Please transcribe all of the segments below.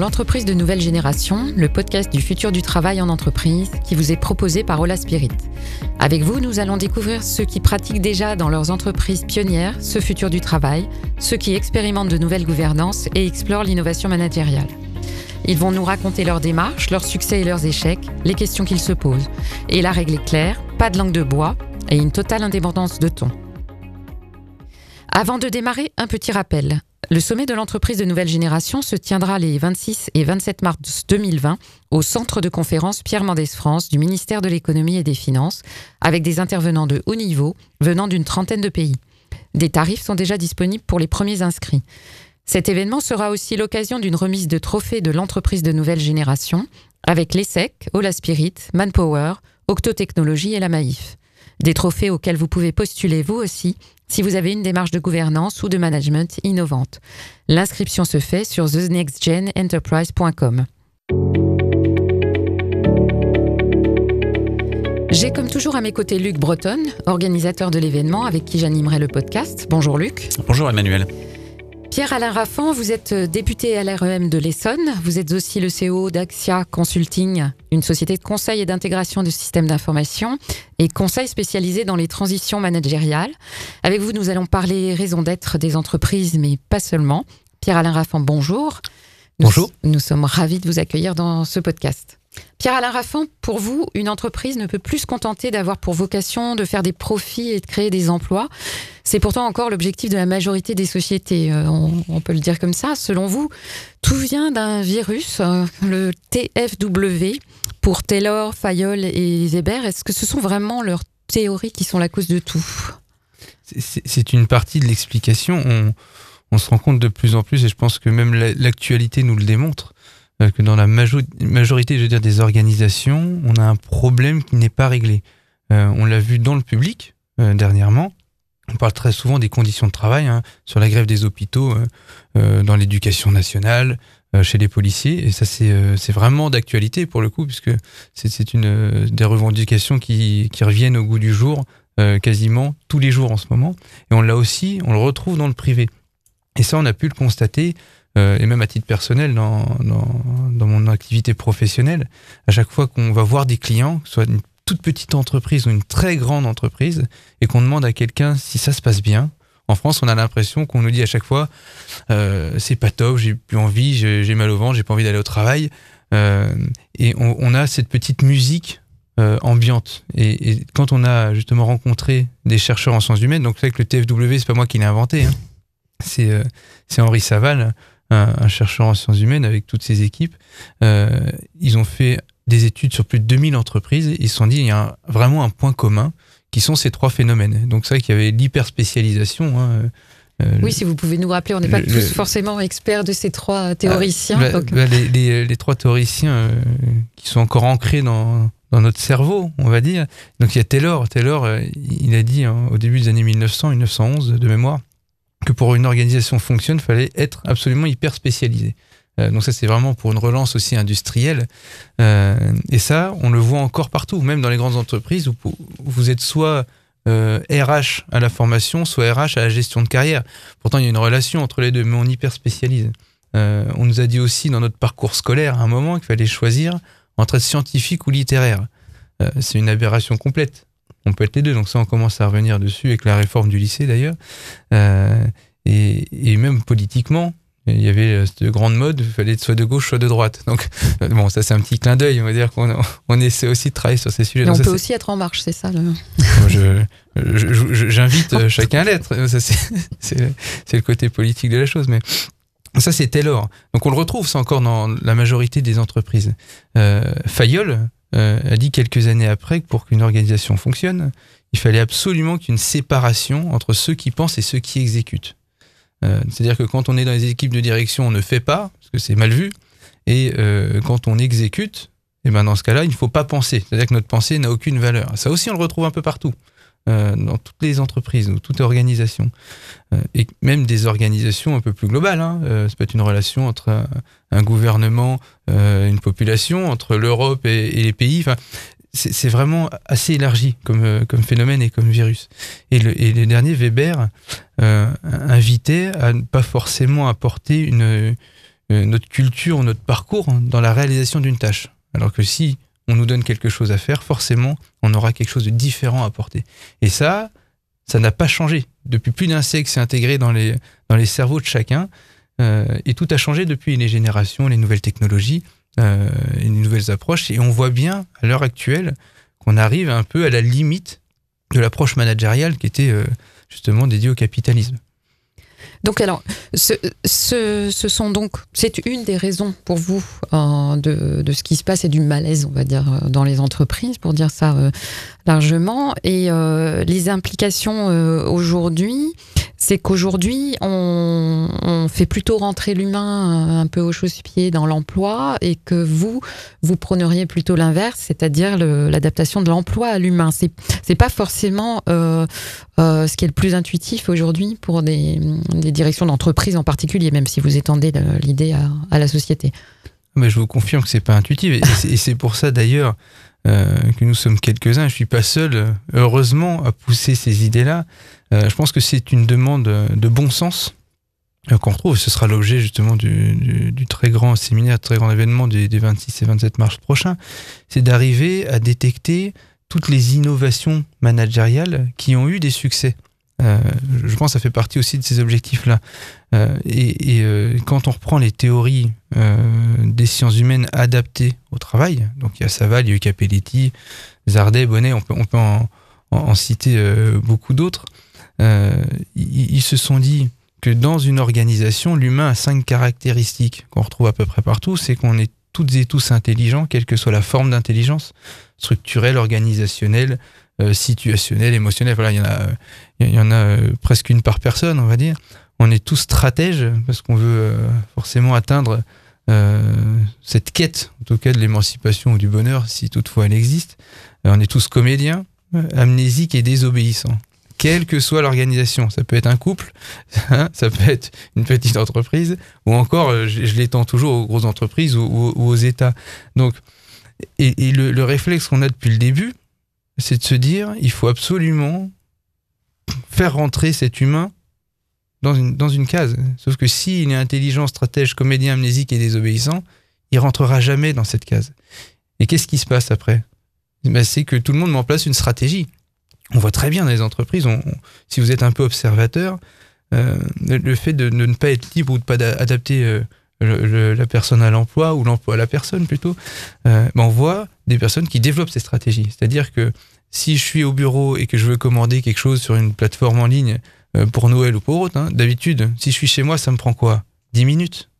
L'entreprise de nouvelle génération, le podcast du futur du travail en entreprise qui vous est proposé par Ola Spirit. Avec vous, nous allons découvrir ceux qui pratiquent déjà dans leurs entreprises pionnières ce futur du travail, ceux qui expérimentent de nouvelles gouvernances et explorent l'innovation managériale. Ils vont nous raconter leurs démarches, leurs succès et leurs échecs, les questions qu'ils se posent. Et la règle est claire, pas de langue de bois et une totale indépendance de ton. Avant de démarrer, un petit rappel. Le sommet de l'entreprise de nouvelle génération se tiendra les 26 et 27 mars 2020 au centre de conférence Pierre Mendès France du ministère de l'économie et des finances, avec des intervenants de haut niveau venant d'une trentaine de pays. Des tarifs sont déjà disponibles pour les premiers inscrits. Cet événement sera aussi l'occasion d'une remise de trophées de l'entreprise de nouvelle génération avec l'ESSEC, Ola Spirit, Manpower, Octotechnologie et la Maïf. Des trophées auxquels vous pouvez postuler vous aussi si vous avez une démarche de gouvernance ou de management innovante. L'inscription se fait sur thenextgenenterprise.com. J'ai comme toujours à mes côtés Luc Breton, organisateur de l'événement avec qui j'animerai le podcast. Bonjour Luc. Bonjour Emmanuel. Pierre-Alain Raffan, vous êtes député à l'REM de l'Essonne. Vous êtes aussi le CEO d'Axia Consulting, une société de conseil et d'intégration de systèmes d'information et conseil spécialisé dans les transitions managériales. Avec vous, nous allons parler raison d'être des entreprises, mais pas seulement. Pierre-Alain Raffan, bonjour. bonjour. Nous sommes ravis de vous accueillir dans ce podcast. Pierre-Alain Raffan, pour vous, une entreprise ne peut plus se contenter d'avoir pour vocation de faire des profits et de créer des emplois. C'est pourtant encore l'objectif de la majorité des sociétés, euh, on, peut le dire comme ça. Selon vous, tout vient d'un virus, euh, le TFW, pour Taylor, Fayol et Weber. Est-ce que ce sont vraiment leurs théories qui sont la cause de tout? C'est une partie de l'explication. On, on, se rend compte de plus en plus, et je pense que même l'actualité nous le démontre, euh, que dans la majorité je veux des organisations, on a un problème qui n'est pas réglé. on l'a vu dans le public dernièrement on parle très souvent des conditions de travail, hein, sur la grève des hôpitaux, euh, euh, dans l'éducation nationale, euh, chez les policiers. Et ça, c'est vraiment d'actualité pour le coup, puisque c'est une des revendications qui, reviennent au goût du jour quasiment tous les jours en ce moment. Et on l'a aussi, on le retrouve dans le privé. Et ça, on a pu le constater, et même à titre personnel, dans, dans, dans mon activité professionnelle, à chaque fois qu'on va voir des clients, soit une toute petite entreprise ou une très grande entreprise et qu'on demande à quelqu'un si ça se passe bien, en France, on a l'impression qu'on nous dit à chaque fois euh, c'est pas top, j'ai plus envie, j'ai mal au ventre, j'ai pas envie d'aller au travail. Euh, et on, a cette petite musique euh, ambiante. Et, quand on a justement rencontré des chercheurs en sciences humaines, donc c'est que le TFW, c'est pas moi qui l'ai inventé, hein. c'est Henri Saval, un, un, chercheur en sciences humaines avec toutes ses équipes. ils ont fait des études sur plus de 2000 entreprises, ils se sont dit il y a vraiment un point commun qui sont ces trois phénomènes. Donc c'est vrai qu'il y avait l'hyperspécialisation. Hein, euh, oui, si vous pouvez nous rappeler, on n'est pas tous forcément experts de ces trois théoriciens. Ah, bah, les, trois théoriciens euh, qui sont encore ancrés dans, dans, notre cerveau, on va dire. Donc il y a Taylor. Taylor, euh, il a dit hein, au début des années 1900, 1911 de mémoire, que pour une organisation fonctionne, il fallait être absolument hyper spécialisé. Euh, donc ça, c'est vraiment pour une relance aussi industrielle. Euh, et ça, on le voit encore partout, même dans les grandes entreprises où vous êtes soit RH euh, à la formation, soit RH à la gestion de carrière. Pourtant, il y a une relation entre les deux, mais on hyper spécialise. on nous a dit aussi dans notre parcours scolaire à un moment qu'il fallait choisir entre être scientifique ou littéraire. c'est une aberration complète. On peut être les deux, donc ça on commence à revenir dessus avec la réforme du lycée d'ailleurs. et, même politiquement, il y avait euh, cette grande mode, il fallait être soit de gauche, soit de droite. Donc, euh, bon, ça c'est un petit clin d'œil, on va dire qu'on on essaie aussi de travailler sur ces sujets. Mais on peut aussi être en marche, c'est ça le... J'invite euh, chacun à l'être. C'est le côté politique de la chose. Mais ça, c'est Taylor. Donc, on le retrouve, ça encore dans la majorité des entreprises. Fayol a dit quelques années après que pour qu'une organisation fonctionne, il fallait absolument qu'il y ait une séparation entre ceux qui pensent et ceux qui exécutent. Euh, c'est-à-dire que quand on est dans les équipes de direction, on ne fait pas, parce que c'est mal vu. Et euh, quand on exécute, et eh ben dans ce cas-là, il ne faut pas penser. C'est-à-dire que notre pensée n'a aucune valeur. Ça aussi, on le retrouve un peu partout, euh, dans toutes les entreprises ou toutes les organisations. et même des organisations un peu plus globales. Hein. ça peut être une relation entre un, gouvernement, une population, entre l'Europe et, les pays. C'est vraiment assez élargi comme, euh, comme phénomène et comme virus. Et le, et dernier, Weber, euh, invitait à ne pas forcément apporter notre culture, notre parcours dans la réalisation d'une tâche. Alors que si on nous donne quelque chose à faire, forcément, on aura quelque chose de différent à apporter. Et ça, ça n'a pas changé. Depuis plus d'un siècle, c'est intégré dans les, dans les cerveaux de chacun. Euh, et tout a changé depuis les générations, les nouvelles technologies, euh, les nouvelles approches. Et on voit bien, à l'heure actuelle, qu'on arrive un peu à la limite de l'approche managériale qui était euh, justement dédiée au capitalisme. Donc alors, ce, sont donc, c'est une des raisons pour vous euh, de, de, ce qui se passe et du malaise, on va dire, euh, dans les entreprises, pour dire ça euh, largement. Et les implications aujourd'hui, c'est qu'aujourd'hui, on, fait plutôt rentrer l'humain un peu au chausse-pied dans l'emploi et que vous, vous prôneriez plutôt l'inverse, c'est-à-dire l'adaptation de l'emploi à l'humain. C'est, c'est pas forcément euh, euh, ce qui est le plus intuitif aujourd'hui pour des, directions d'entreprise en particulier, même si vous étendez l'idée à, à, la société. Mais je vous confirme que c'est pas intuitif et c'est pour ça d'ailleurs euh, que nous sommes quelques-uns. Je suis pas seul, heureusement, à pousser ces idées-là. Euh, je pense que c'est une demande de bon sens euh, qu'on retrouve. Ce sera l'objet justement du, très grand séminaire, très grand événement des 26 et 27 mars prochains. C'est d'arriver à détecter toutes les innovations managériales qui ont eu des succès. Euh, je pense que ça fait partie aussi de ces objectifs-là. Euh, et, euh, quand on reprend les théories des sciences humaines adaptées au travail, donc il y a Saval, il y a Capelletti, Zardet, Bonnet, on peut, en, citer beaucoup d'autres, ils, ils, se sont dit que dans une organisation, l'humain a cinq caractéristiques qu'on retrouve à peu près partout, c'est qu'on est toutes et tous intelligents, quelle que soit la forme d'intelligence, structurelle, organisationnelle, euh, situationnelle, émotionnelle. Voilà, il y en a, il y en a euh, presque une par personne, on va dire. On est tous stratèges parce qu'on veut euh, forcément atteindre cette quête, en tout cas de l'émancipation ou du bonheur, si toutefois elle existe. on est tous comédiens, amnésiques et désobéissants quelle que soit l'organisation. Ça peut être un couple, hein, ça peut être une petite entreprise, ou encore, je, je l'étends toujours aux grosses entreprises ou, aux États. Donc, et, le, le, réflexe qu'on a depuis le début, c'est de se dire, il faut absolument faire rentrer cet humain dans une, dans une case. Sauf que s'il est intelligent, stratège, comédien, amnésique et désobéissant, il rentrera jamais dans cette case. Et qu'est-ce qui se passe après? Ben, C'est que tout le monde met en place une stratégie. On voit très bien dans les entreprises, si vous êtes un peu observateur, euh, le fait de, ne pas être libre ou de pas adapter euh, la personne à l'emploi ou l'emploi à la personne plutôt, euh, ben on voit des personnes qui développent ces stratégies. C'est-à-dire que si je suis au bureau et que je veux commander quelque chose sur une plateforme en ligne pour Noël ou pour autre, hein, d'habitude, si je suis chez moi, ça me prend quoi? 10 minutes?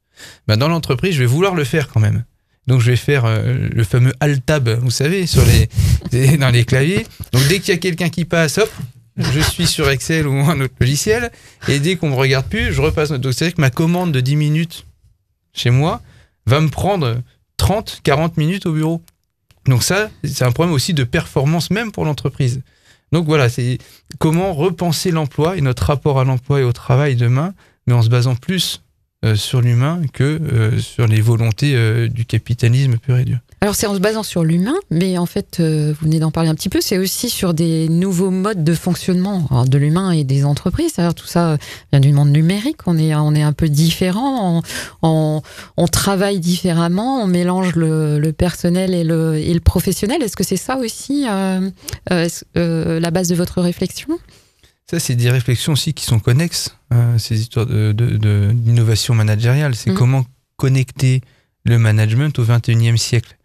Ben Dans l'entreprise, je vais vouloir le faire quand même. Donc je vais faire euh, le fameux alt tab, vous savez, sur les, dans les claviers. Donc dès qu'il y a quelqu'un qui passe, hop, je suis sur Excel ou un autre logiciel. Et dès qu'on me regarde plus, je repasse. Donc c'est vrai que ma commande de 10 minutes chez moi va me prendre 30, 40 minutes au bureau. Donc ça, c'est un problème aussi de performance même pour l'entreprise. Donc voilà, c'est comment repenser l'emploi et notre rapport à l'emploi et au travail demain, mais en se basant plus euh, sur l'humain que euh, sur les volontés euh, du capitalisme pur et dur. Alors c'est en se basant sur l'humain, mais en fait, vous venez d'en parler un petit peu, c'est aussi sur des nouveaux modes de fonctionnement de l'humain et des entreprises. Alors tout ça vient du monde numérique, on est, on est un peu différent, on, travaille différemment, on mélange le, personnel et le, professionnel. Est-ce que c'est ça aussi la base de votre réflexion? Ça, c'est des réflexions aussi qui sont connexes, euh, ces histoires d'innovation de, de, managériale. C'est mmh. comment connecter le management au 21e siècle.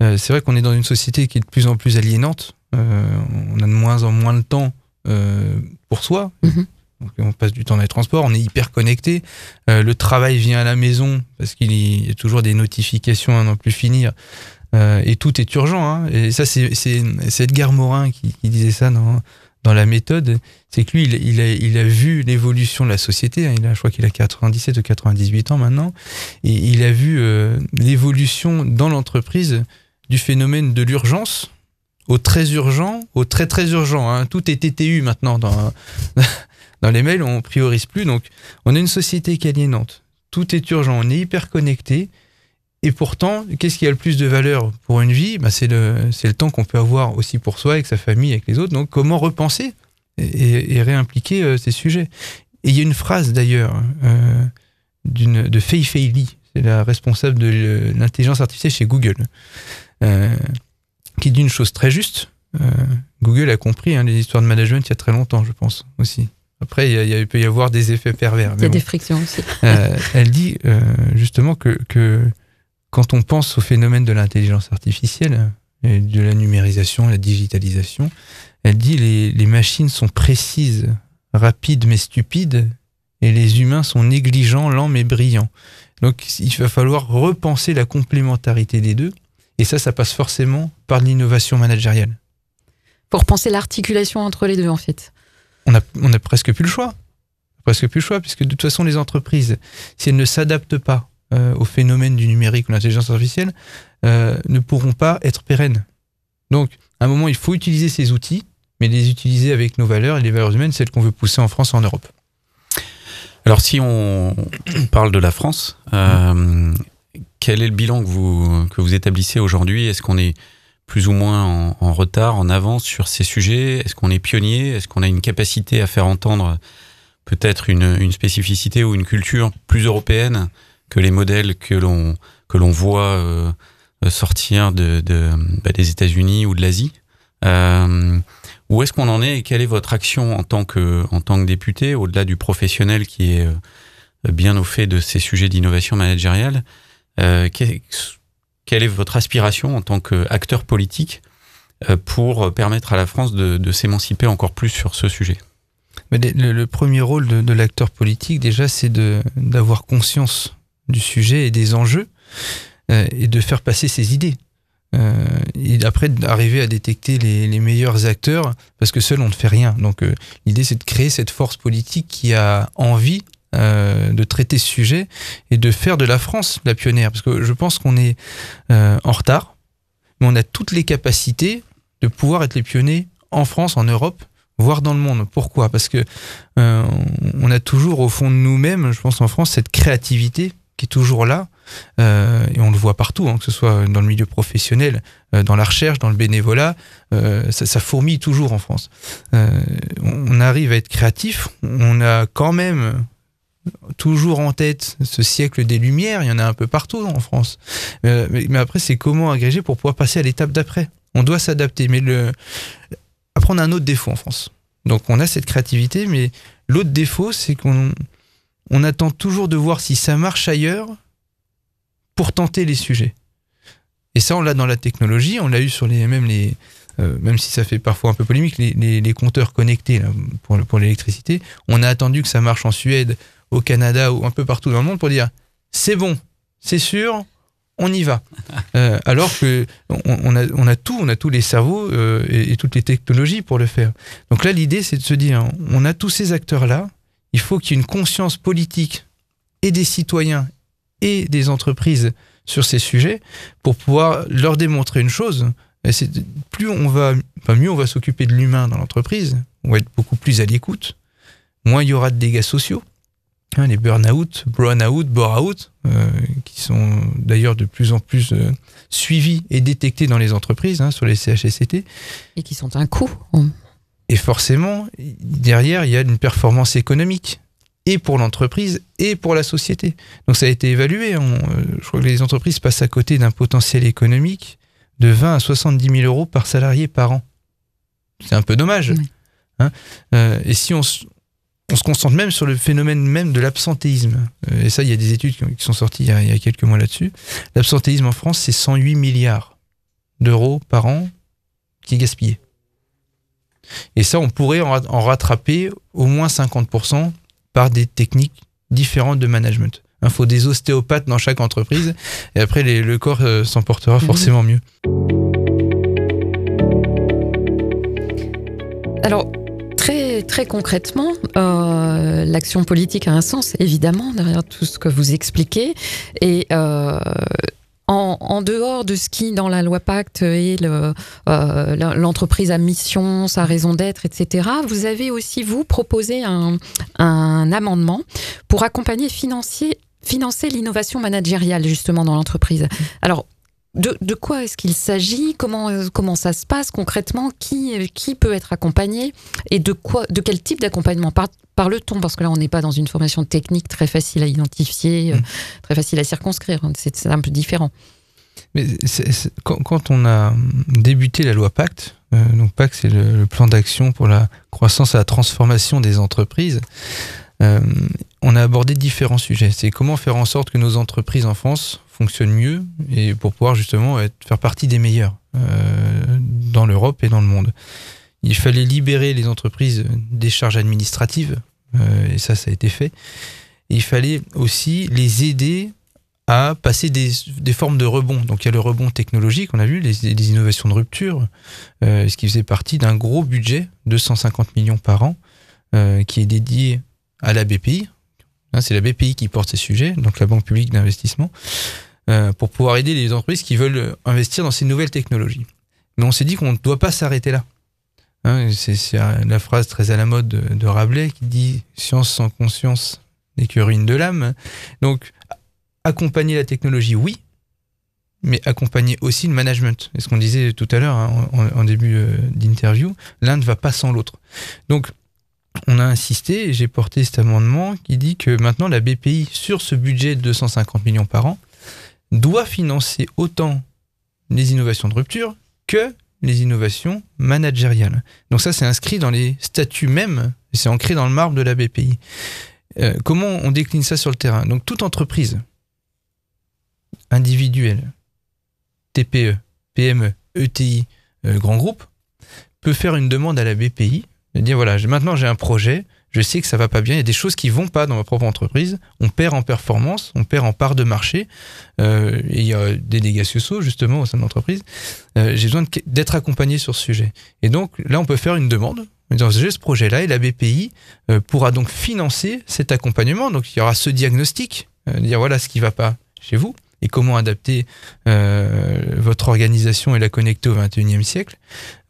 Euh, c'est vrai qu'on est dans une société qui est de plus en plus aliénante. Euh, on a de moins en moins de temps euh, pour soi. Donc, on passe du temps dans les transports, on est hyper connecté. Le travail vient à la maison parce qu'il y a toujours des notifications à n'en plus finir. Et tout est urgent. Hein. Et ça, c'est Edgar Morin qui, qui, disait ça dans, dans la méthode. C'est que lui, il, a vu l'évolution de la société. Hein. Il a, je crois qu'il a 97 ou 98 ans maintenant. Et il a vu euh, l'évolution dans l'entreprise du phénomène de l'urgence au très urgent, au très très urgent. Hein. Tout est TTU maintenant dans, dans les mails, on priorise plus. Donc, on a une société qui est aliénante. Tout est urgent, on est hyper connecté. Et pourtant, qu'est-ce qui a le plus de valeur pour une vie? Bah, C'est le, le temps qu'on peut avoir aussi pour soi, avec sa famille, avec les autres. Donc, comment repenser et, et réimpliquer euh, ces sujets? Et il y a une phrase d'ailleurs euh, de Fei Fei Li, c'est la responsable de l'intelligence artificielle chez Google, euh, qui dit une chose très juste. Google a compris hein, les histoires de management il y a très longtemps, je pense, aussi. Après, il, peut y avoir des effets pervers. Il y a des frictions aussi. Euh, elle dit justement que, que, quand on pense au phénomène de l'intelligence artificielle, et de la numérisation, la digitalisation, elle dit les, les machines sont précises, rapides mais stupides, et les humains sont négligents, lents mais brillants. Donc il va falloir repenser la complémentarité des deux. Et ça, ça passe forcément par l'innovation managériale. Pour penser l'articulation entre les deux, en fait. On n'a on a presque plus le choix. Presque plus le choix, puisque de toute façon, les entreprises, si elles ne s'adaptent pas euh, au phénomène du numérique ou l'intelligence artificielle, euh, ne pourront pas être pérennes. Donc, à un moment, il faut utiliser ces outils, mais les utiliser avec nos valeurs et les valeurs humaines, celles qu'on veut pousser en France et en Europe. Alors si on parle de la France, euh, quel est le bilan que vous, que vous établissez aujourd'hui? Est-ce qu'on est plus ou moins en, retard, en avance sur ces sujets? Est-ce qu'on est pionnier? Est-ce qu'on a une capacité à faire entendre peut-être une, une, spécificité ou une culture plus européenne que les modèles que l'on que l'on voit euh, sortir bah, des États-Unis ou de l'Asie euh, où est-ce qu'on en est et quelle est votre action en tant que, en tant que député, au-delà du professionnel qui est euh, bien au fait de ces sujets d'innovation managériale Quelle est votre aspiration en tant qu'acteur politique pour permettre à la France de, s'émanciper encore plus sur ce sujet? Le, premier rôle de, l'acteur politique, déjà, c'est d'avoir conscience du sujet et des enjeux et de faire passer ses idées. Euh, et après d'arriver à détecter les, meilleurs acteurs, parce que seul on ne fait rien. Donc euh, l'idée c'est de créer cette force politique qui a envie euh, de traiter ce sujet et de faire de la France la pionnière, parce que je pense qu'on est euh, en retard, mais on a toutes les capacités de pouvoir être les pionniers en France, en Europe, voire dans le monde. Pourquoi? Parce que euh, on a toujours au fond de nous-mêmes, je pense en France, cette créativité toujours là. Euh, et on le voit partout, hein, que ce soit dans le milieu professionnel, euh, dans la recherche, dans le bénévolat, euh, ça, ça, fourmille toujours en France. on arrive à être créatif, on a quand même toujours en tête ce siècle des Lumières, il y en a un peu partout en France. Mais, mais, après, c'est comment agréger pour pouvoir passer à l'étape d'après? On doit s'adapter, mais le... après, on a un autre défaut en France. Donc on a cette créativité, mais l'autre défaut, c'est qu'on on attend toujours de voir si ça marche ailleurs pour tenter les sujets. Et ça, on l'a dans la technologie, on l'a eu sur les même les euh, même si ça fait parfois un peu polémique, les, compteurs connectés pour, pour l'électricité. On a attendu que ça marche en Suède, au Canada ou un peu partout dans le monde pour dire c'est bon, c'est sûr, on y va. Euh, alors que on, a, on, a, tout, on a tous les cerveaux euh, et, et, toutes les technologies pour le faire. Donc là, l'idée, c'est de se dire on a tous ces acteurs-là, il faut qu'il y ait une conscience politique et des citoyens et des entreprises sur ces sujets pour pouvoir leur démontrer une chose. Plus on va, enfin mieux on va s'occuper de l'humain dans l'entreprise, on va être beaucoup plus à l'écoute, moins il y aura de dégâts sociaux. Hein, les burn-out, brown-out, bore-out, euh, qui sont d'ailleurs de plus en plus euh, suivis et détectés dans les entreprises, hein, sur les CHSCT. Et qui sont un coût. Et forcément, derrière, il y a une performance économique, et pour l'entreprise, et pour la société. Donc ça a été évalué. Hein. Euh, je crois que les entreprises passent à côté d'un potentiel économique de 20 à 70 000 euros par salarié par an. C'est un peu dommage. Hein. Euh, et si on, on, se concentre même sur le phénomène même de l'absentéisme, euh, et ça, il y a des études qui sont sorties il y a, il y a quelques mois là-dessus, l'absentéisme en France, c'est 108 milliards d'euros par an qui est gaspillé. Et ça, on pourrait en rattraper au moins 50% par des techniques différentes de management. Il faut des ostéopathes dans chaque entreprise et après le corps euh, s'en portera mhm. forcément mieux. Alors, très, très concrètement, euh, l'action politique a un sens, évidemment, derrière tout ce que vous expliquez. Et euh, en, dehors de ce qui, dans la loi Pacte, est euh, l'entreprise à mission, sa raison d'être, etc., vous avez aussi, vous, proposé un, amendement pour accompagner financer, financer l'innovation managériale, justement, dans l'entreprise. Alors, de, quoi est-ce qu'il s'agit? Comment, comment ça se passe concrètement? Qui, qui peut être accompagné? Et de, quoi, de quel type d'accompagnement parle-t-on? Parce que là, on n'est pas dans une formation technique très facile à identifier, mmh. très facile à circonscrire. C'est un peu différent. Mais quand, on a débuté la loi Pacte, euh, donc Pacte c'est le, plan d'action pour la croissance et la transformation des entreprises, euh, on a abordé différents sujets. C'est comment faire en sorte que nos entreprises en France fonctionnent mieux et pour pouvoir justement être, faire partie des meilleurs euh, dans l'Europe et dans le monde. Il fallait libérer les entreprises des charges administratives et ça, ça a été fait. Il fallait aussi les aider à passer des, formes de rebond. Donc il y a le rebond technologique, on a vu, les, innovations de rupture, euh, ce qui faisait partie d'un gros budget, 250 millions par an, euh, qui est dédié à la BPI. Hein, c'est la BPI qui porte ces sujets, donc la Banque publique d'investissement, euh, pour pouvoir aider les entreprises qui veulent investir dans ces nouvelles technologies. Mais on s'est dit qu'on ne doit pas s'arrêter là. Hein, c'est la phrase très à la mode de, Rabelais qui dit Science sans conscience n'est que ruine de l'âme. Donc accompagner la technologie, oui, mais accompagner aussi le management. Et ce qu'on disait tout à l'heure hein, en, début euh, d'interview, l'un ne va pas sans l'autre. Donc, on a insisté j'ai porté cet amendement qui dit que maintenant la BPI, sur ce budget de 250 millions par an, doit financer autant les innovations de rupture que les innovations managériales. Donc ça, c'est inscrit dans les statuts même, c'est ancré dans le marbre de la BPI. Euh, comment on décline ça sur le terrain? Donc toute entreprise individuel, TPE, PME, ETI, euh, grand groupe, peut faire une demande à la BPI de dire voilà, maintenant j'ai un projet, je sais que ça va pas bien, il y a des choses qui vont pas dans ma propre entreprise, on perd en performance, on perd en part de marché, euh, et il y a des dégâts sociaux justement au sein de l'entreprise. Euh, j'ai besoin d'être accompagné sur ce sujet. Et donc là, on peut faire une demande. J'ai ce projet-là et la BPI pourra donc financer cet accompagnement. Donc il y aura ce diagnostic, dire voilà ce qui va pas chez vous et comment adapter euh, votre organisation et la connecter au 21e siècle.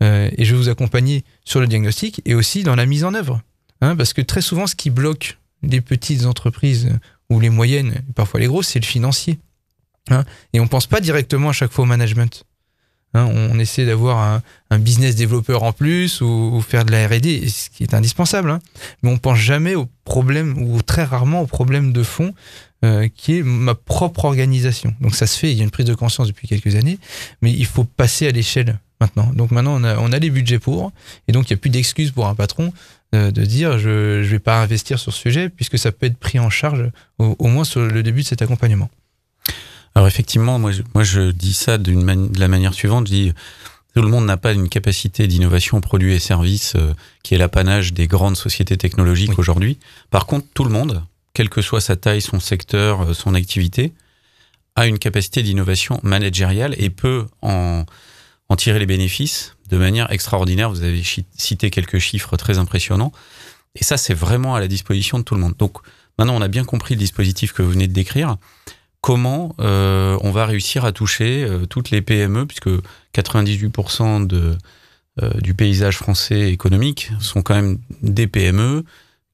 Euh, et je vais vous accompagner sur le diagnostic et aussi dans la mise en œuvre. Hein, parce que très souvent, ce qui bloque les petites entreprises ou les moyennes, parfois les grosses, c'est le financier. Hein. et on ne pense pas directement à chaque fois au management. Hein, on essaie d'avoir un, business développeur en plus ou, faire de la R&D, ce qui est indispensable. Mais on pense jamais aux problèmes ou très rarement aux problèmes de fond euh, qui est ma propre organisation. Donc ça se fait, il y a une prise de conscience depuis quelques années, mais il faut passer à l'échelle maintenant. Donc maintenant, on a, on a les budgets pour, et donc il n'y a plus d'excuses pour un patron euh, de dire je ne vais pas investir sur ce sujet, puisque ça peut être pris en charge au, moins sur le début de cet accompagnement. Alors effectivement, moi je, moi je dis ça de la manière suivante, je dis tout le monde n'a pas une capacité d'innovation produits et services euh, qui est l'apanage des grandes sociétés technologiques aujourd'hui. Par contre, tout le monde, quelle que soit sa taille, son secteur, euh, son activité, a une capacité d'innovation managériale et peut en, en tirer les bénéfices de manière extraordinaire. Vous avez cité quelques chiffres très impressionnants. Et ça, c'est vraiment à la disposition de tout le monde. Donc maintenant, on a bien compris le dispositif que vous venez de décrire. Comment euh, on va réussir à toucher euh, toutes les PME, puisque 98% de, du paysage français économique sont quand même des PME,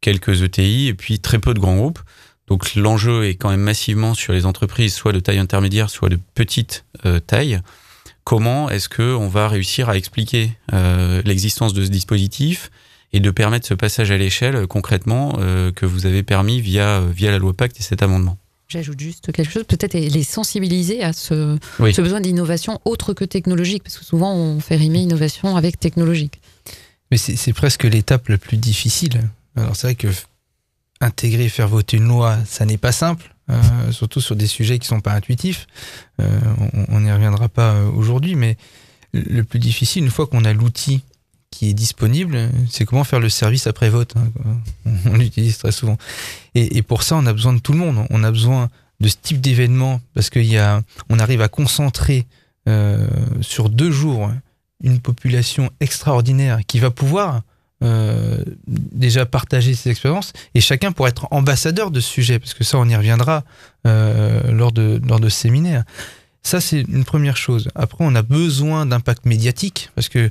quelques ETI et puis très peu de grands groupes. Donc l'enjeu est quand même massivement sur les entreprises, soit de taille intermédiaire, soit de petite euh, taille. Comment est-ce qu'on va réussir à expliquer euh, l'existence de ce dispositif et de permettre ce passage à l'échelle euh, concrètement que vous avez permis via, via la loi Pacte et cet amendement? J'ajoute juste quelque chose, peut-être les sensibiliser à ce, ce besoin d'innovation autre que technologique, parce que souvent on fait rimer innovation avec technologique. Mais c'est presque l'étape la plus difficile. Alors c'est vrai que intégrer, faire voter une loi, ça n'est pas simple, euh, surtout sur des sujets qui sont pas intuitifs. Euh, on n'y reviendra pas euh, aujourd'hui, mais le plus difficile, une fois qu'on a l'outil qui est disponible, c'est comment faire le service après vote. Hein, on l'utilise très souvent. Et, pour ça, on a besoin de tout le monde. On a besoin de ce type d'événement parce qu'on arrive à concentrer sur deux jours une population extraordinaire qui va pouvoir euh, déjà partager ses expériences et chacun pour être ambassadeur de ce sujet, parce que ça, on y reviendra euh, lors, de, lors de séminaires. Ça, c'est une première chose. Après, on a besoin d'impact médiatique, parce que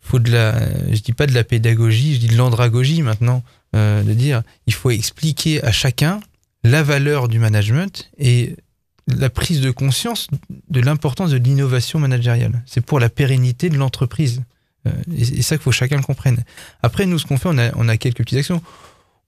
faut de la, je dis pas de la pédagogie, je dis de l'andragogie maintenant, euh, de dire il faut expliquer à chacun la valeur du management et la prise de conscience de l'importance de l'innovation managériale. C'est pour la pérennité de l'entreprise. Euh, et, ça qu'il faut chacun le comprenne. Après, nous, ce qu'on fait, on a, quelques petites actions.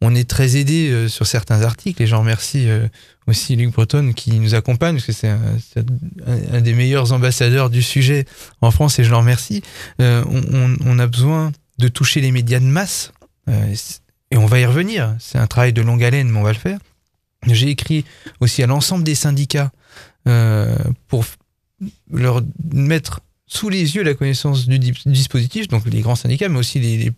On est très aidé euh, sur certains articles et j'en remercie euh, aussi Luc Breton qui nous accompagne parce que c'est un, des meilleurs ambassadeurs du sujet en France et je l'en remercie. on, a besoin de toucher les médias de masse et on va y revenir. C'est un travail de longue haleine, mais on va le faire. J'ai écrit aussi à l'ensemble des syndicats pour leur mettre sous les yeux la connaissance du, dispositif, donc les grands syndicats, mais aussi les,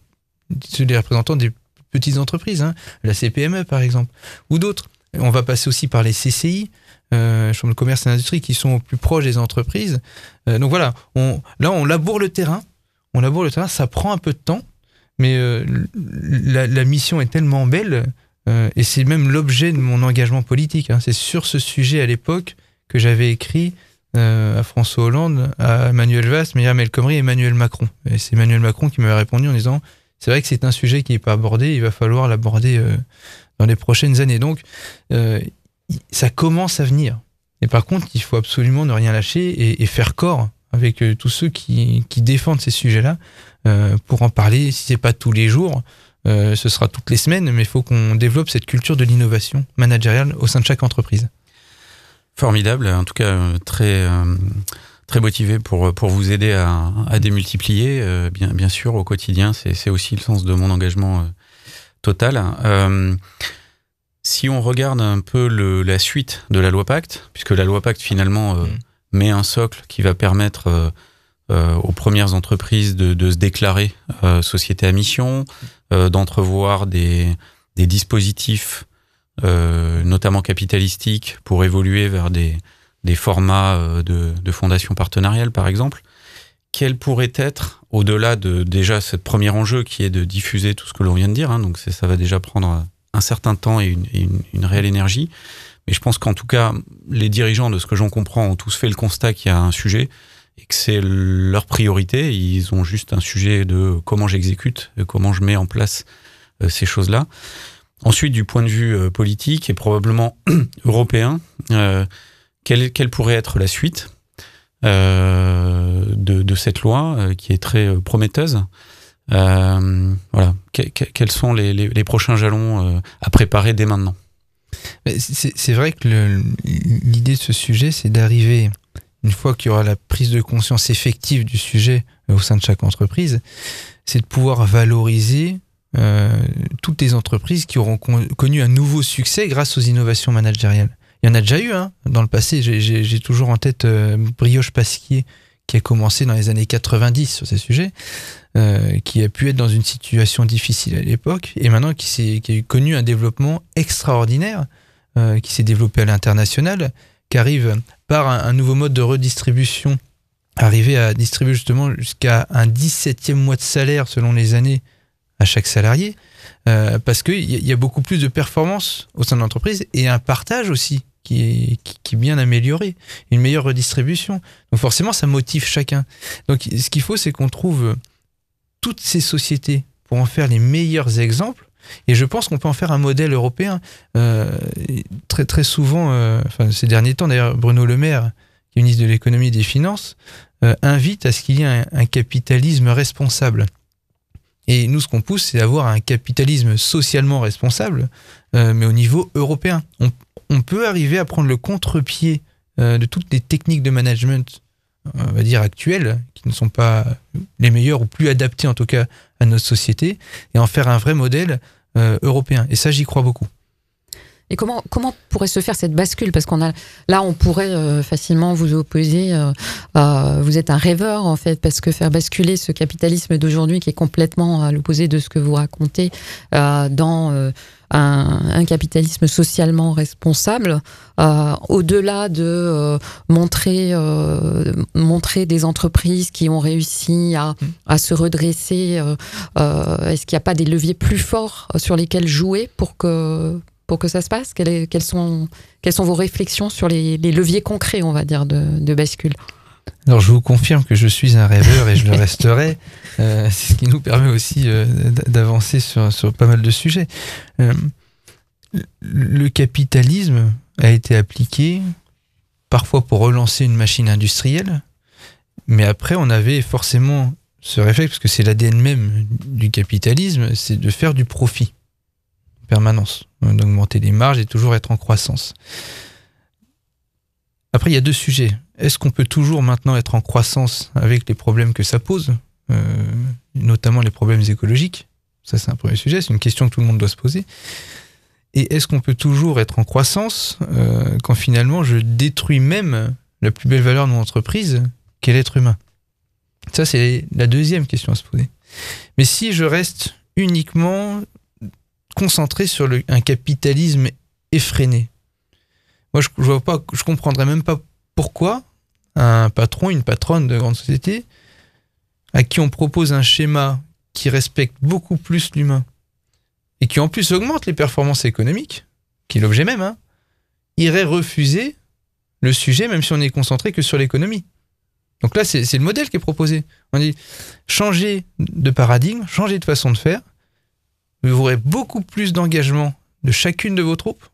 les, représentants des petites entreprises, hein, la CPME par exemple, ou d'autres. On va passer aussi par les CCI, euh, Chambre de commerce et d'industrie, qui sont au plus proches des entreprises. Euh, donc voilà, on, là on laboure le terrain, on laboure le terrain, ça prend un peu de temps, mais euh, la, mission est tellement belle, et c'est même l'objet de mon engagement politique. Hein. C'est sur ce sujet à l'époque que j'avais écrit euh, à François Hollande, à Emmanuel Valls, Myriam El Khomri et Emmanuel Macron. Et c'est Emmanuel Macron qui m'avait répondu en disant c'est vrai que c'est un sujet qui n'est pas abordé, il va falloir l'aborder euh, dans les prochaines années. Donc, euh, ça commence à venir. Et par contre, il faut absolument ne rien lâcher et, faire corps avec tous ceux qui, qui défendent ces sujets-là pour en parler. Si c'est pas tous les jours, ce sera toutes les semaines, mais il faut qu'on développe cette culture de l'innovation managériale au sein de chaque entreprise. Formidable, en tout cas euh, très euh, très motivé pour pour vous aider à, à démultiplier. Euh, bien bien sûr au quotidien, c'est c'est aussi le sens de mon engagement total. si on regarde un peu le, la suite de la loi Pacte, puisque la loi Pacte finalement mm. met un socle qui va permettre aux premières entreprises de, de se déclarer société à mission, d'entrevoir des, des dispositifs euh, notamment capitalistique, pour évoluer vers des, des formats euh, de, de fondations partenariales, par exemple. Quel pourrait être, au-delà de déjà ce premier enjeu qui est de diffuser tout ce que l'on vient de dire, hein, donc ça va déjà prendre un certain temps et une, une, une réelle énergie, mais je pense qu'en tout cas, les dirigeants, de ce que j'en comprends, ont tous fait le constat qu'il y a un sujet et que c'est leur priorité. Ils ont juste un sujet de comment j'exécute, comment je mets en place euh, ces choses-là. Ensuite, du point de vue euh, politique et probablement européen, euh, quelle, pourrait être la suite euh, de, cette loi qui est très prometteuse Voilà, quels sont les, les prochains jalons à préparer dès maintenant? C'est vrai que l'idée de ce sujet, c'est d'arriver, une fois qu'il y aura la prise de conscience effective du sujet au sein de chaque entreprise, c'est de pouvoir valoriser euh, toutes les entreprises qui auront connu un nouveau succès grâce aux innovations managériales. Il y en a déjà eu hein, dans le passé. J'ai toujours en tête euh, Brioche Pasquier qui a commencé dans les années 90 sur ces sujets, euh, qui a pu être dans une situation difficile à l'époque et maintenant qui, a connu un développement extraordinaire, qui s'est développé à l'international, qui arrive par un, un, nouveau mode de redistribution, arriver à distribuer justement jusqu'à un 17e mois de salaire selon les années à chaque salarié, euh, parce qu'il y, y, a beaucoup plus de performance au sein de l'entreprise et un partage aussi qui est, qui, est bien amélioré, une meilleure redistribution. Donc forcément, ça motive chacun. Donc ce qu'il faut, c'est qu'on trouve toutes ces sociétés pour en faire les meilleurs exemples. Et je pense qu'on peut en faire un modèle européen. Euh, très très souvent, euh, ces derniers temps d'ailleurs, Bruno Le Maire, qui est ministre de l'économie et des finances, euh, invite à ce qu'il y ait un capitalisme responsable. Et nous, ce qu'on pousse, c'est d'avoir un capitalisme socialement responsable, euh, mais au niveau européen. On, peut arriver à prendre le contre-pied euh, de toutes les techniques de management, on va dire actuelles, qui ne sont pas les meilleures ou plus adaptées en tout cas à notre société, et en faire un vrai modèle euh, européen. Et ça, j'y crois beaucoup. Et comment, comment pourrait se faire cette bascule? Parce qu'on a là, on pourrait euh, facilement vous opposer. Euh, euh, vous êtes un rêveur en fait, parce que faire basculer ce capitalisme d'aujourd'hui qui est complètement à l'opposé de ce que vous racontez euh, dans un, un, capitalisme socialement responsable, au-delà de montrer montrer des entreprises qui ont réussi à, à se redresser, est-ce qu'il n'y a pas des leviers plus forts sur lesquels jouer pour que pour que ça se passe? Quelles, quelles, sont, quelles sont vos réflexions sur les, les leviers concrets, on va dire, de, de, bascule? Alors, je vous confirme que je suis un rêveur et je le resterai. Euh, c'est ce qui nous permet aussi euh, d'avancer sur, sur, pas mal de sujets. Euh, le capitalisme a été appliqué parfois pour relancer une machine industrielle, mais après, on avait forcément ce réflexe, parce que c'est l'ADN même du capitalisme, c'est de faire du profit en permanence, d'augmenter les marges et toujours être en croissance. Après, il y a deux sujets. Est-ce qu'on peut toujours maintenant être en croissance avec les problèmes que ça pose, euh, notamment les problèmes écologiques? Ça, c'est un premier sujet, c'est une question que tout le monde doit se poser. Et est-ce qu'on peut toujours être en croissance euh, quand finalement je détruis même la plus belle valeur de mon entreprise, qu'est l'être humain? Ça, c'est la deuxième question à se poser. Mais si je reste uniquement concentré sur un capitalisme effréné, moi, je, je vois comprendrais même pas pourquoi un patron, une patronne de grande société, à qui on propose un schéma qui respecte beaucoup plus l'humain et qui en plus augmente les performances économiques, qui est l'objet même, hein, irait refuser le sujet même si on est concentré que sur l'économie. Donc là, c'est le modèle qui est proposé. On dit changer de paradigme, changer de façon de faire. Vous aurez beaucoup plus d'engagement de chacune de vos troupes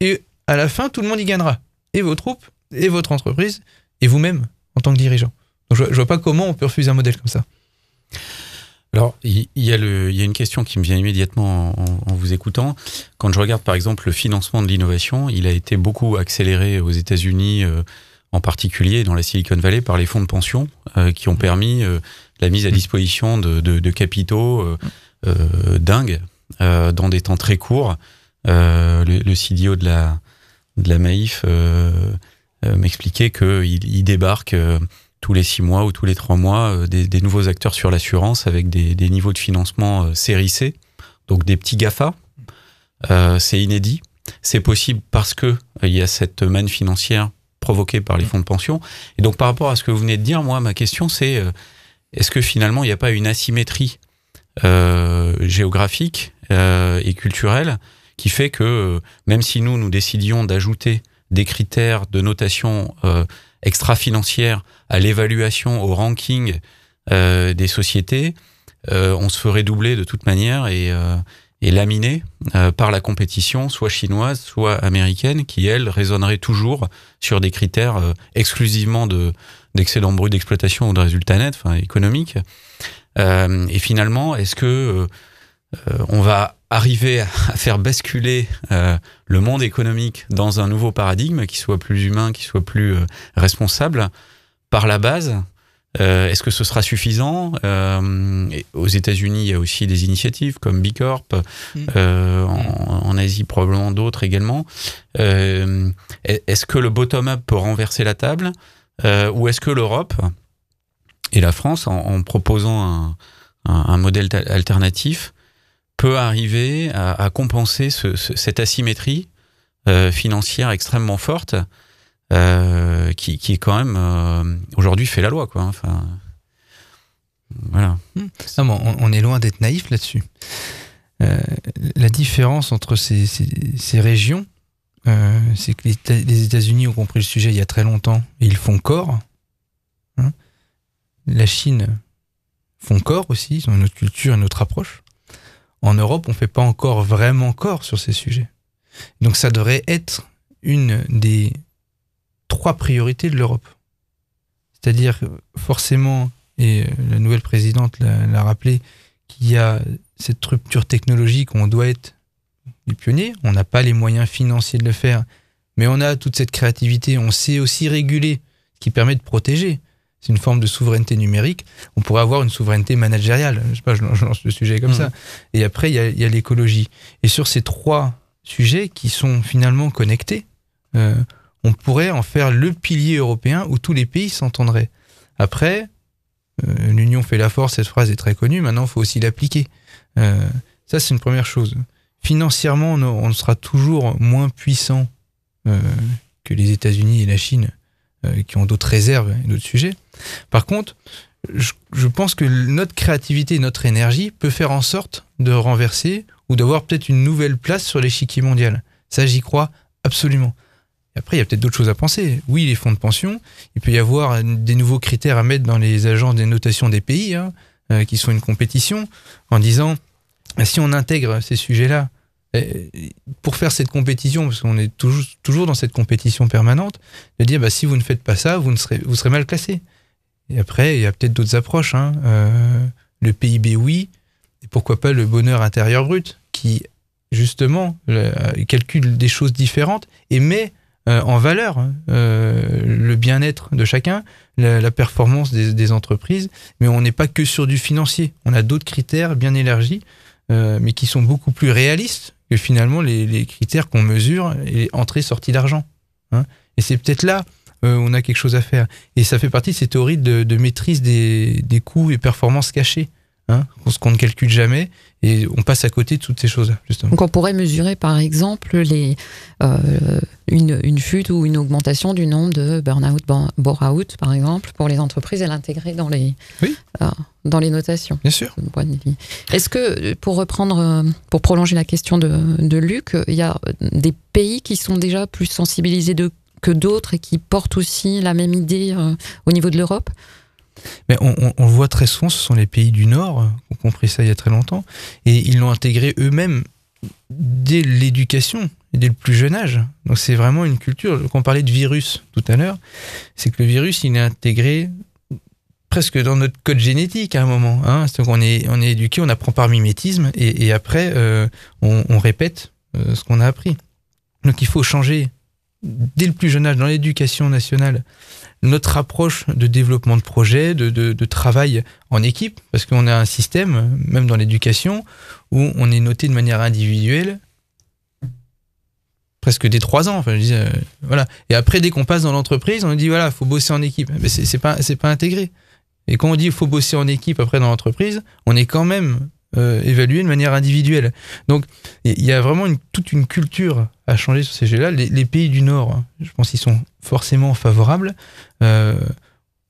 et à la fin, tout le monde y gagnera. Et vos troupes, et votre entreprise, et vous-même en tant que dirigeant. Donc je, ne vois pas comment on peut refuser un modèle comme ça. Alors, il y, a le, y a une question qui me vient immédiatement en, vous écoutant. Quand je regarde par exemple le financement de l'innovation, il a été beaucoup accéléré aux États-Unis, euh, en particulier dans la Silicon Valley, par les fonds de pension euh, qui ont permis euh, la mise à disposition de, de, de capitaux dingues dans des temps très courts. le, le CDO de la, de la Maïf m'expliquait qu'il il débarque tous les six mois ou tous les trois mois euh, des, nouveaux acteurs sur l'assurance avec des, niveaux de financement euh, série donc des petits GAFA. Euh, c'est inédit. C'est possible parce que il y a cette manne financière provoquée par les fonds de pension. Et donc par rapport à ce que vous venez de dire, moi ma question c'est est-ce que finalement il n'y a pas une asymétrie géographique et culturelle qui fait que même si nous nous décidions d'ajouter des critères de notation extra-financière à l'évaluation, au ranking euh, des sociétés, euh, on se ferait doubler de toute manière et, euh, et laminer euh, par la compétition, soit chinoise, soit américaine, qui, elle, raisonnerait toujours sur des critères euh, exclusivement de d'excédent brut d'exploitation ou de résultats nets, enfin économiques. Et finalement, est-ce que on va arriver à faire basculer euh, le monde économique dans un nouveau paradigme qui soit plus humain, qui soit plus euh, responsable par la base. Euh, Est-ce que ce sera suffisant? Euh, Aux États-Unis, il y a aussi des initiatives comme B Corp, mm. euh, en, en, Asie probablement d'autres également. Est-ce que le bottom-up peut renverser la table? Ou est-ce que l'Europe et la France, en, proposant un, modèle alternatif, peut arriver à, compenser cette asymétrie euh, financière extrêmement forte euh, qui, qui, quand même euh, aujourd'hui fait la loi quoi. Enfin, voilà. Hmm. on, est loin d'être naïf là-dessus. la différence entre ces, ces, régions, c'est que les, États-Unis ont compris le sujet il y a très longtemps et ils font corps. La Chine font corps aussi, ils ont une autre culture, une autre approche. En Europe, on ne fait pas encore vraiment corps sur ces sujets. Donc ça devrait être une des trois priorités de l'Europe. C'est-à-dire forcément, et la nouvelle présidente l'a rappelé, qu'il y a cette rupture technologique où on doit être des pionniers. On n'a pas les moyens financiers de le faire, mais on a toute cette créativité. On sait aussi réguler, ce qui permet de protéger c'est une forme de souveraineté numérique. On pourrait avoir une souveraineté managériale. Je sais pas, je lance le sujet comme mmh. ça. Et après, il y a, l'écologie. Et sur ces trois sujets qui sont finalement connectés, euh, on pourrait en faire le pilier européen où tous les pays s'entendraient. Après, euh, l'union fait la force, cette phrase est très connue, maintenant il faut aussi l'appliquer. Euh, ça, c'est une première chose. Financièrement, on, on sera toujours moins puissant que les États-Unis et la Chine qui ont d'autres réserves et d'autres sujets. Par contre, je, pense que notre créativité notre énergie peut faire en sorte de renverser ou d'avoir peut-être une nouvelle place sur l'échiquier mondial. Ça, j'y crois absolument. Après, il y a peut-être d'autres choses à penser. Oui, les fonds de pension, il peut y avoir des nouveaux critères à mettre dans les agences des notations des pays, hein, euh, qui sont une compétition, en disant, si on intègre ces sujets-là pour faire cette compétition, parce qu'on est toujours, dans cette compétition permanente, de dire bah, si vous ne faites pas ça, vous, ne serez, mal classé. Et après, il y a peut-être d'autres approches. Hein. Euh, le PIB, oui. Et pourquoi pas le bonheur intérieur brut, qui justement calcule des choses différentes et met euh, en valeur hein, euh, le bien-être de chacun, la, performance des, entreprises. Mais on n'est pas que sur du financier. On a d'autres critères bien élargis, mais qui sont beaucoup plus réalistes que finalement les, critères qu'on mesure et entrée-sortie d'argent. Hein. Et c'est peut-être là euh, on a quelque chose à faire. Et ça fait partie de ces théories de, maîtrise des, coûts et performances cachées, hein, ce qu'on ne calcule jamais, et on passe à côté de toutes ces choses-là, justement. Donc on pourrait mesurer, par exemple, les, euh, une, chute ou une augmentation du nombre de burn-out, bore-out, par exemple, pour les entreprises et l'intégrer dans les, euh, dans les notations. Bien sûr. Est-ce que, pour reprendre, pour prolonger la question de, de Luc, il y a des pays qui sont déjà plus sensibilisés de que d'autres et qui portent aussi la même idée euh, au niveau de l'Europe? Mais on, le voit très souvent, ce sont les pays du Nord qui ont compris ça il y a très longtemps, et ils l'ont intégré eux-mêmes dès l'éducation, dès le plus jeune âge. Donc c'est vraiment une culture. Quand on parlait de virus tout à l'heure, c'est que le virus, il est intégré presque dans notre code génétique à un moment. Hein. C'est qu'on est, on est éduqué, on apprend par mimétisme, et, après, euh, on, répète euh, ce qu'on a appris. Donc il faut changer dès le plus jeune âge dans l'éducation nationale notre approche de développement de projet, de, travail en équipe, parce qu'on a un système, même dans l'éducation, où on est noté de manière individuelle presque dès trois ans. Enfin, je euh, voilà. Et après, dès qu'on passe dans l'entreprise, on dit voilà, faut bosser en équipe. Mais c'est pas, c'est pas intégré. Et quand on dit faut bosser en équipe après dans l'entreprise, on est quand même euh, évalué de manière individuelle. Donc il y a vraiment toute une culture à changer sur ces jeux-là. Les, pays du Nord, hein, je pense qu'ils sont forcément favorables. Euh,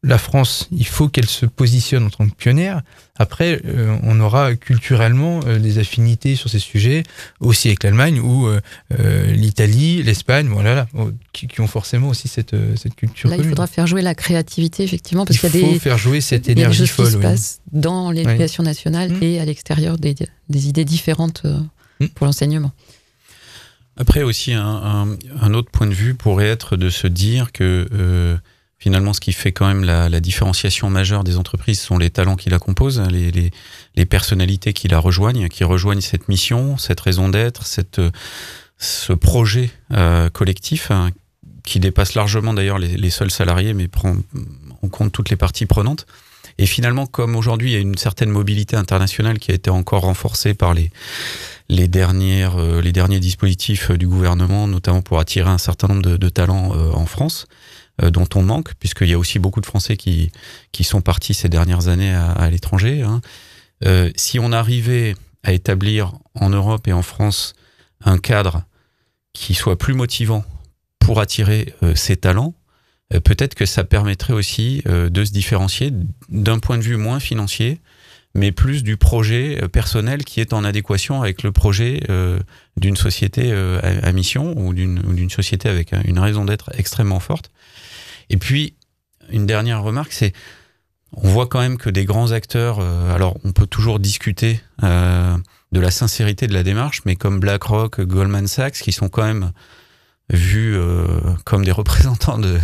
la France, il faut qu'elle se positionne en tant que pionnière. Après, euh, on aura culturellement euh, des affinités sur ces sujets, aussi avec l'Allemagne ou euh, l'Italie, l'Espagne, voilà, qui, ont forcément aussi cette, cette culture. Là, il faudra faire jouer la créativité, effectivement, parce qu'il y a des. faire jouer cette énergie folle. Qui se passe dans l'éducation nationale mmh. et à l'extérieur des, des, idées différentes mmh. pour l'enseignement. Après aussi, un, autre point de vue pourrait être de se dire que Finalement, ce qui fait quand même la, différenciation majeure des entreprises sont les talents qui la composent, hein, les, personnalités qui la rejoignent, qui rejoignent cette mission, cette raison d'être, cette, ce projet euh, collectif hein, qui dépasse largement d'ailleurs les, seuls salariés, mais prend en compte toutes les parties prenantes. Et finalement, comme aujourd'hui il y a une certaine mobilité internationale qui a été encore renforcée par les, euh, derniers dispositifs du gouvernement, notamment pour attirer un certain nombre de, talents euh, en France, euh, dont on manque, puisqu'il y a aussi beaucoup de Français qui, sont partis ces dernières années à, l'étranger. Hein. Euh, si on arrivait à établir en Europe et en France un cadre qui soit plus motivant pour attirer euh, ces talents, peut-être que ça permettrait aussi de se différencier d'un point de vue moins financier, mais plus du projet personnel qui est en adéquation avec le projet d'une société à, mission ou d'une société avec une raison d'être extrêmement forte. Et puis, une dernière remarque, c'est on voit quand même que des grands acteurs, euh, alors on peut toujours discuter euh, de la sincérité de la démarche, mais comme BlackRock, Goldman Sachs, qui sont quand même vus euh, comme des représentants de,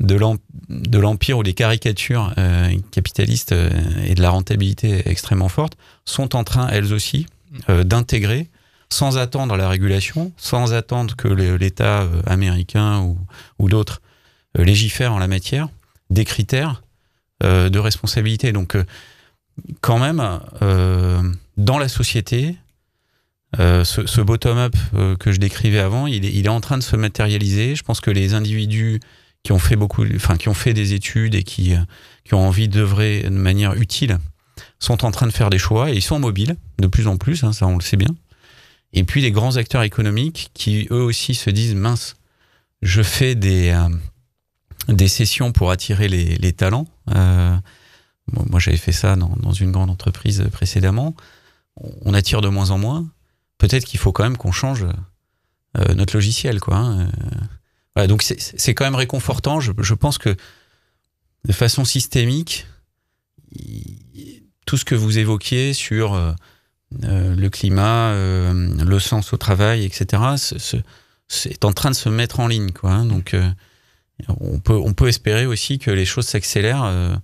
de, l'empire ou des caricatures capitalistes et de la rentabilité extrêmement forte, sont en train, elles aussi, d'intégrer sans attendre la régulation, sans attendre que l'État américain ou, ou d'autres euh, légifère en la matière des critères euh, de responsabilité. Donc, euh, quand même, dans la société, ce, bottom-up que je décrivais avant, il est, en train de se matérialiser. Je pense que les individus qui ont fait beaucoup, enfin qui ont fait des études et qui, qui ont envie d'œuvrer de manière utile sont en train de faire des choix et ils sont mobiles de plus en plus, hein, ça on le sait bien. Et puis les grands acteurs économiques qui eux aussi se disent mince, je fais des des sessions pour attirer les, talents. Euh, moi, j'avais fait ça dans, une grande entreprise précédemment. On attire de moins en moins. Peut-être qu'il faut quand même qu'on change euh, notre logiciel, quoi. Hein. Euh, donc c'est quand même réconfortant. Je, je, pense que de façon systémique, tout ce que vous évoquiez sur euh, le climat, le sens au travail, etc., c'est en train de se mettre en ligne. Quoi, hein. donc, on, peut, on peut espérer aussi que les choses s'accélèrent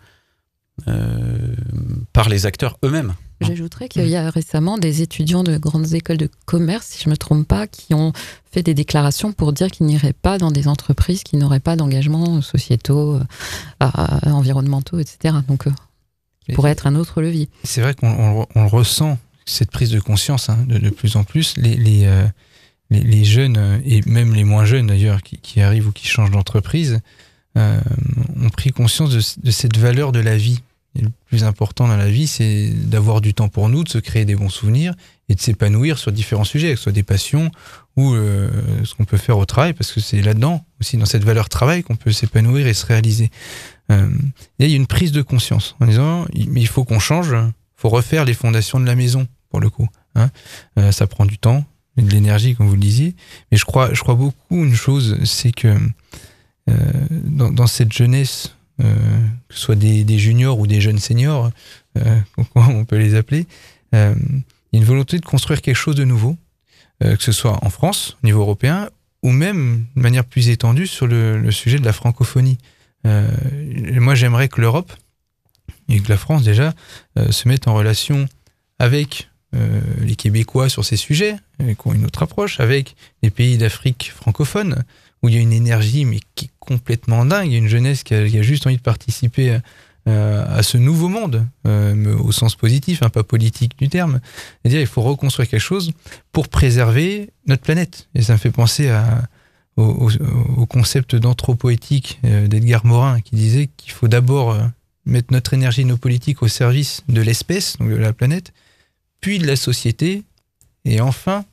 par les acteurs eux-mêmes. J'ajouterais qu'il y a récemment des étudiants de grandes écoles de commerce, si je ne me trompe pas, qui ont fait des déclarations pour dire qu'ils n'iraient pas dans des entreprises qui n'auraient pas d'engagement sociétaux, euh, environnementaux, etc. Donc, euh, qui pourrait être un autre levier. C'est vrai qu'on ressent, cette prise de conscience hein, de, plus en plus. Les, euh, les, les, jeunes, et même les moins jeunes d'ailleurs, qui, qui, arrivent ou qui changent d'entreprise, ont pris conscience de, de cette valeur de la vie le plus important dans la vie, c'est d'avoir du temps pour nous, de se créer des bons souvenirs et de s'épanouir sur différents sujets, que ce soit des passions ou euh, ce qu'on peut faire au travail, parce que c'est là-dedans, aussi dans cette valeur travail, qu'on peut s'épanouir et se réaliser. Euh, il y a une prise de conscience en disant, il faut qu'on change, il faut refaire les fondations de la maison, pour le coup. Hein. Euh, ça prend du temps, et de l'énergie, comme vous le disiez, mais je crois, je crois beaucoup une chose, c'est que dans, cette jeunesse que ce soit des, juniors ou des jeunes seniors, euh, on peut les appeler, euh, il y a une volonté de construire quelque chose de nouveau, que ce soit en France, au niveau européen, ou même de manière plus étendue sur le, sujet de la francophonie. moi, j'aimerais que l'Europe, et que la France déjà, se mette en relation avec les Québécois sur ces sujets, qui ont une autre approche, avec les pays d'Afrique francophone, où il y a une énergie mais qui est complètement dingue, il y a une jeunesse qui a, juste envie de participer euh, à ce nouveau monde, euh, au sens positif, hein, pas politique du terme. C'est-à-dire il faut reconstruire quelque chose pour préserver notre planète. Et ça me fait penser au, concept d'anthropoétique euh, d'Edgar Morin qui disait qu'il faut d'abord mettre notre énergie, nos politiques au service de l'espèce, donc de la planète, puis de la société, et enfin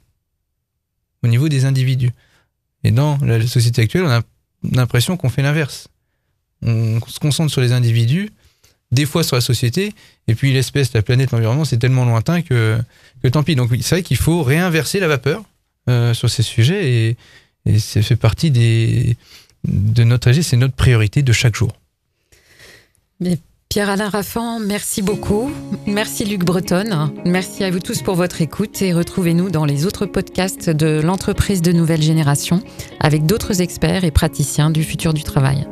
au niveau des individus. Et dans la société actuelle, on a l'impression qu'on fait l'inverse. On se concentre sur les individus, des fois sur la société, et puis l'espèce, la planète, l'environnement, c'est tellement lointain que, que tant pis. Donc c'est vrai qu'il faut réinverser la vapeur euh, sur ces sujets, et, et ça fait partie de notre âge, c'est notre priorité de chaque jour. Mais Pierre-Alain Raffan, merci beaucoup. Merci Luc Breton. Merci à vous tous pour votre écoute et retrouvez-nous dans les autres podcasts de l'entreprise de nouvelle génération avec d'autres experts et praticiens du futur du travail.